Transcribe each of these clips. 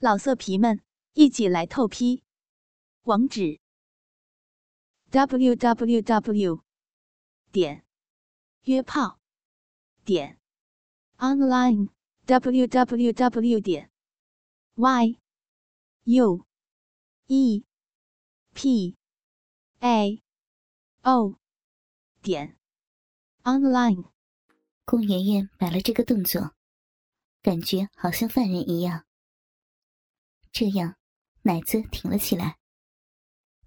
老色皮们，一起来透批！网址：w w w 点约炮点 online w w w 点 y u e p a o 点 online。顾媛媛摆了这个动作，感觉好像犯人一样。这样，奶子挺了起来。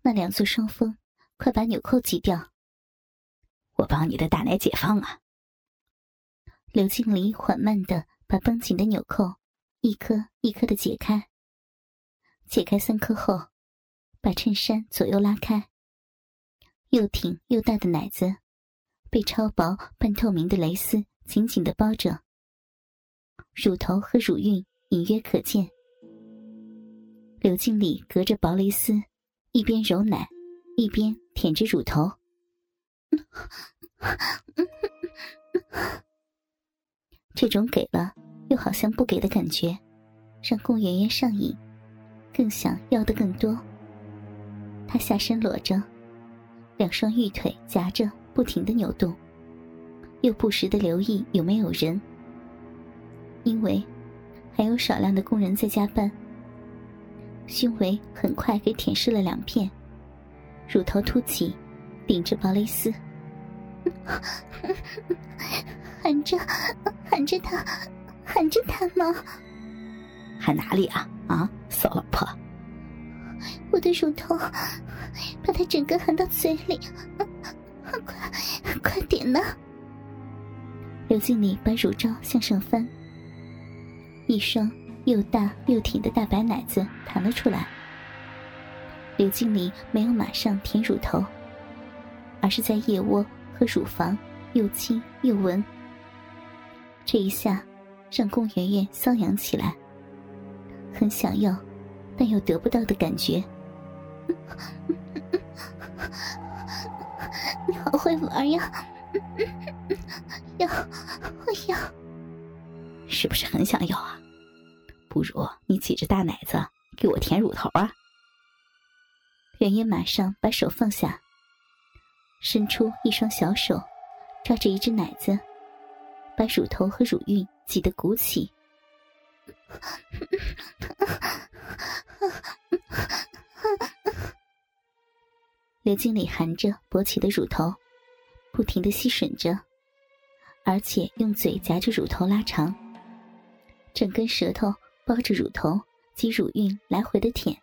那两座双峰，快把纽扣挤掉。我帮你的大奶解放啊！刘经理缓慢的把绷紧的纽扣一颗一颗的解开。解开三颗后，把衬衫左右拉开。又挺又大的奶子，被超薄半透明的蕾丝紧紧的包着，乳头和乳晕隐约可见。刘经理隔着薄蕾丝，一边揉奶，一边舔着乳头。这种给了又好像不给的感觉，让顾圆圆上瘾，更想要的更多。她下身裸着，两双玉腿夹着，不停的扭动，又不时的留意有没有人，因为还有少量的工人在加班。胸围很快给舔湿了两片，乳头凸起，顶着薄蕾丝，喊着喊着他，喊着他吗？喊哪里啊？啊，骚老婆！我的乳头，把他整个含到嘴里，快快点呢！刘经理把乳罩向上翻，一双。又大又挺的大白奶子弹了出来。刘经理没有马上舔乳头，而是在腋窝和乳房又亲又闻。这一下让宫圆圆瘙痒起来，很想要，但又得不到的感觉。你好会玩呀！要，我要，是不是很想要啊？不如你挤着大奶子给我舔乳头啊！圆圆马上把手放下，伸出一双小手，抓着一只奶子，把乳头和乳晕挤得鼓起。刘经理含着勃起的乳头，不停的吸吮着，而且用嘴夹着乳头拉长，整根舌头。包着乳头及乳晕来回的舔，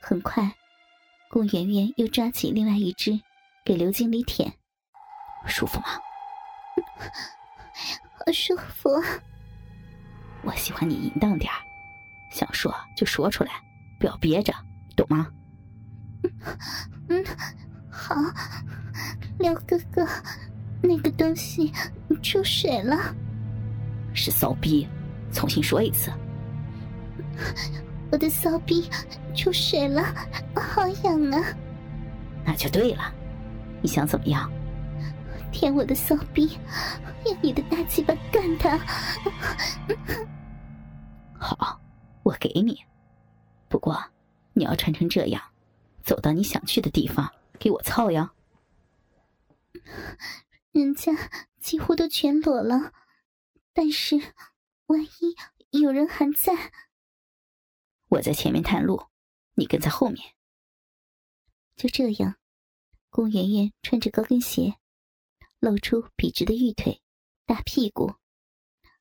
很快，顾圆圆又抓起另外一只，给刘经理舔，舒服吗？好舒服。我喜欢你淫荡点想说就说出来，不要憋着，懂吗？嗯，好。廖哥哥，那个东西出水了，是骚逼。重新说一次，我的骚逼出水了，好痒啊！那就对了，你想怎么样？舔我的骚逼，用你的大鸡巴干他！好，我给你。不过你要穿成这样，走到你想去的地方给我操呀！人家几乎都全裸了，但是……万一有人还在，我在前面探路，你跟在后面。就这样，宫媛媛穿着高跟鞋，露出笔直的玉腿、大屁股，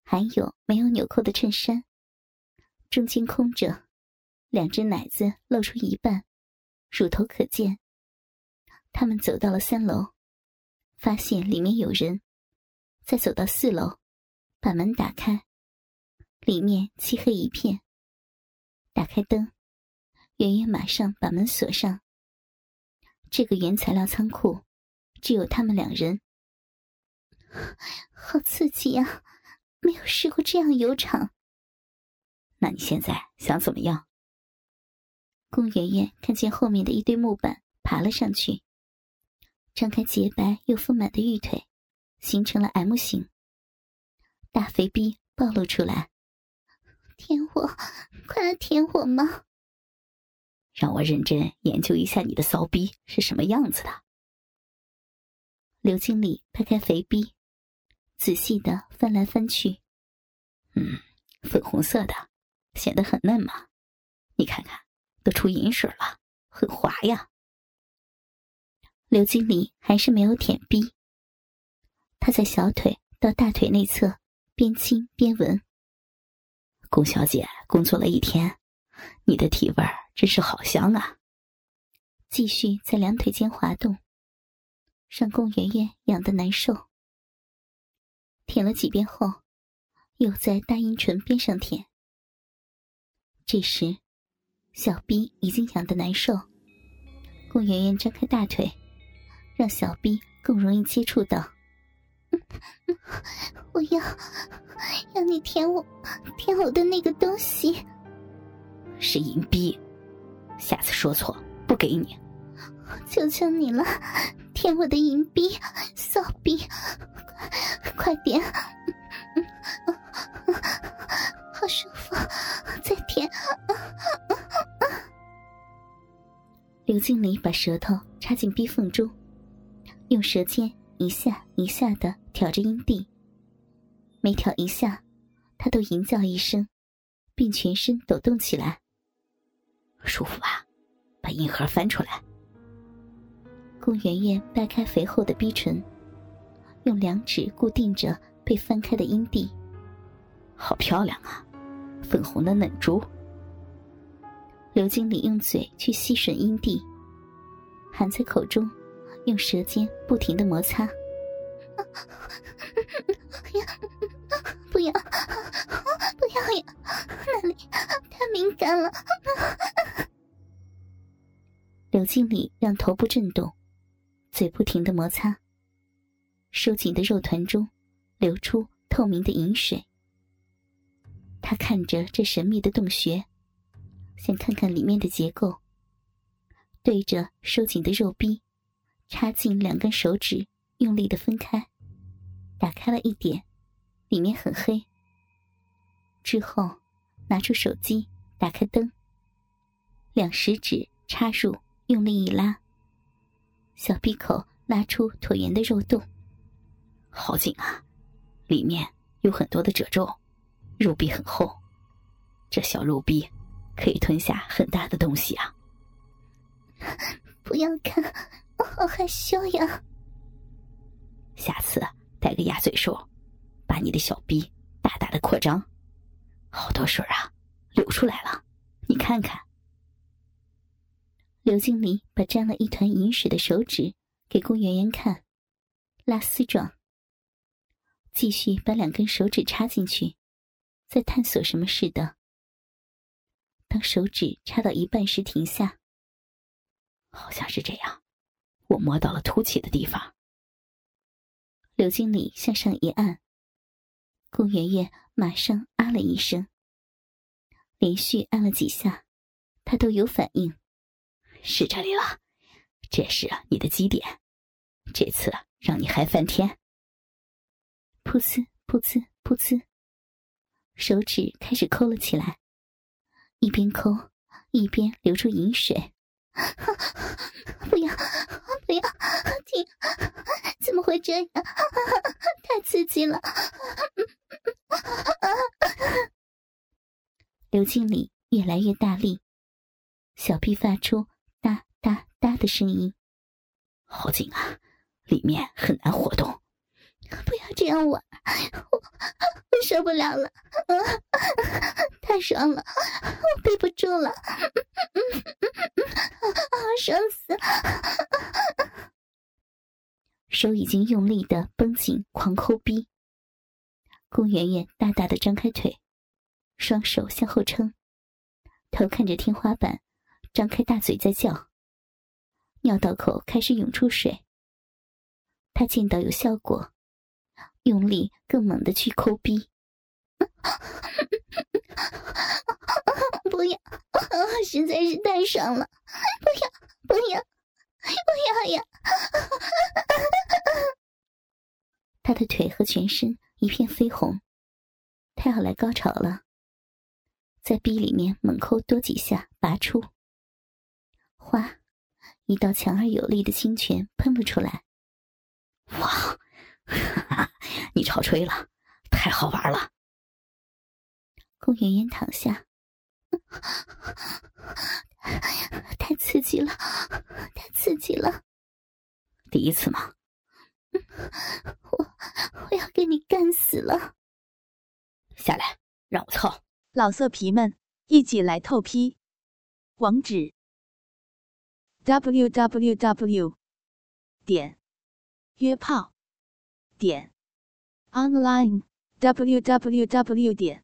还有没有纽扣的衬衫，中间空着，两只奶子露出一半，乳头可见。他们走到了三楼，发现里面有人，再走到四楼，把门打开。里面漆黑一片。打开灯，圆圆马上把门锁上。这个原材料仓库只有他们两人，好刺激呀！没有试过这样游场。那你现在想怎么样？宫圆圆看见后面的一堆木板，爬了上去，张开洁白又丰满的玉腿，形成了 M 型，大肥逼暴露出来。舔我，快来舔我吗？让我认真研究一下你的骚逼是什么样子的。刘经理拍开肥逼，仔细的翻来翻去。嗯，粉红色的，显得很嫩嘛。你看看，都出银水了，很滑呀。刘经理还是没有舔逼。他在小腿到大腿内侧边亲边闻。龚小姐工作了一天，你的体味真是好香啊！继续在两腿间滑动，让龚圆圆痒得难受。舔了几遍后，又在大阴唇边上舔。这时，小臂已经痒得难受。龚圆圆张开大腿，让小臂更容易接触到。我要要你舔我，舔我的那个东西，是银币。下次说错不给你。求求你了，舔我的银币，骚逼，快点！好舒服，再舔。刘经理把舌头插进逼缝中，用舌尖。一下一下的挑着阴蒂，每挑一下，他都吟叫一声，并全身抖动起来。舒服吧？把硬核翻出来。顾圆圆掰开肥厚的逼唇，用两指固定着被翻开的阴蒂。好漂亮啊，粉红的嫩珠。刘经理用嘴去吸吮阴蒂，含在口中。用舌尖不停的摩擦，不要，不要呀！那里太敏感了。刘经理让头部震动，嘴不停的摩擦，收紧的肉团中流出透明的饮水。他看着这神秘的洞穴，想看看里面的结构，对着收紧的肉壁。插进两根手指，用力的分开，打开了一点，里面很黑。之后，拿出手机，打开灯，两食指插入，用力一拉，小闭口拉出椭圆的肉洞。好紧啊，里面有很多的褶皱，肉壁很厚，这小肉壁可以吞下很大的东西啊！不要看。好害羞呀！下次带个鸭嘴兽，把你的小臂大大的扩张，好多水啊，流出来了，你看看。刘经理把沾了一团银水的手指给顾圆圆看，拉丝状。继续把两根手指插进去，在探索什么似的。当手指插到一半时停下，好像是这样。我摸到了凸起的地方。刘经理向上一按，顾圆圆马上啊了一声。连续按了几下，他都有反应。是这里了，这是你的基点，这次让你嗨翻天。噗呲噗呲噗呲，手指开始抠了起来，一边抠一边流出饮水。不要，不要停！怎么会这样？太刺激了！刘经理越来越大力，小臂发出哒哒哒的声音。好紧啊，里面很难活动。不要这样玩，我我受不了了，太爽了，我憋不住了，啊爽死！手已经用力的绷紧，狂抠逼。顾圆圆大大的张开腿，双手向后撑，头看着天花板，张开大嘴在叫，尿道口开始涌出水。他见到有效果。用力更猛的去抠逼，不要，实在是太爽了！不要，不要，不要呀！他的腿和全身一片绯红，他要来高潮了。在逼里面猛抠多几下，拔出。哗，一道强而有力的清泉喷了出来。哇，你超吹了，太好玩了！顾圆圆躺下，太刺激了，太刺激了。第一次吗？我我要给你干死了！下来，让我操！老色皮们，一起来透批！网址：w w w 点约炮点 online w w w 点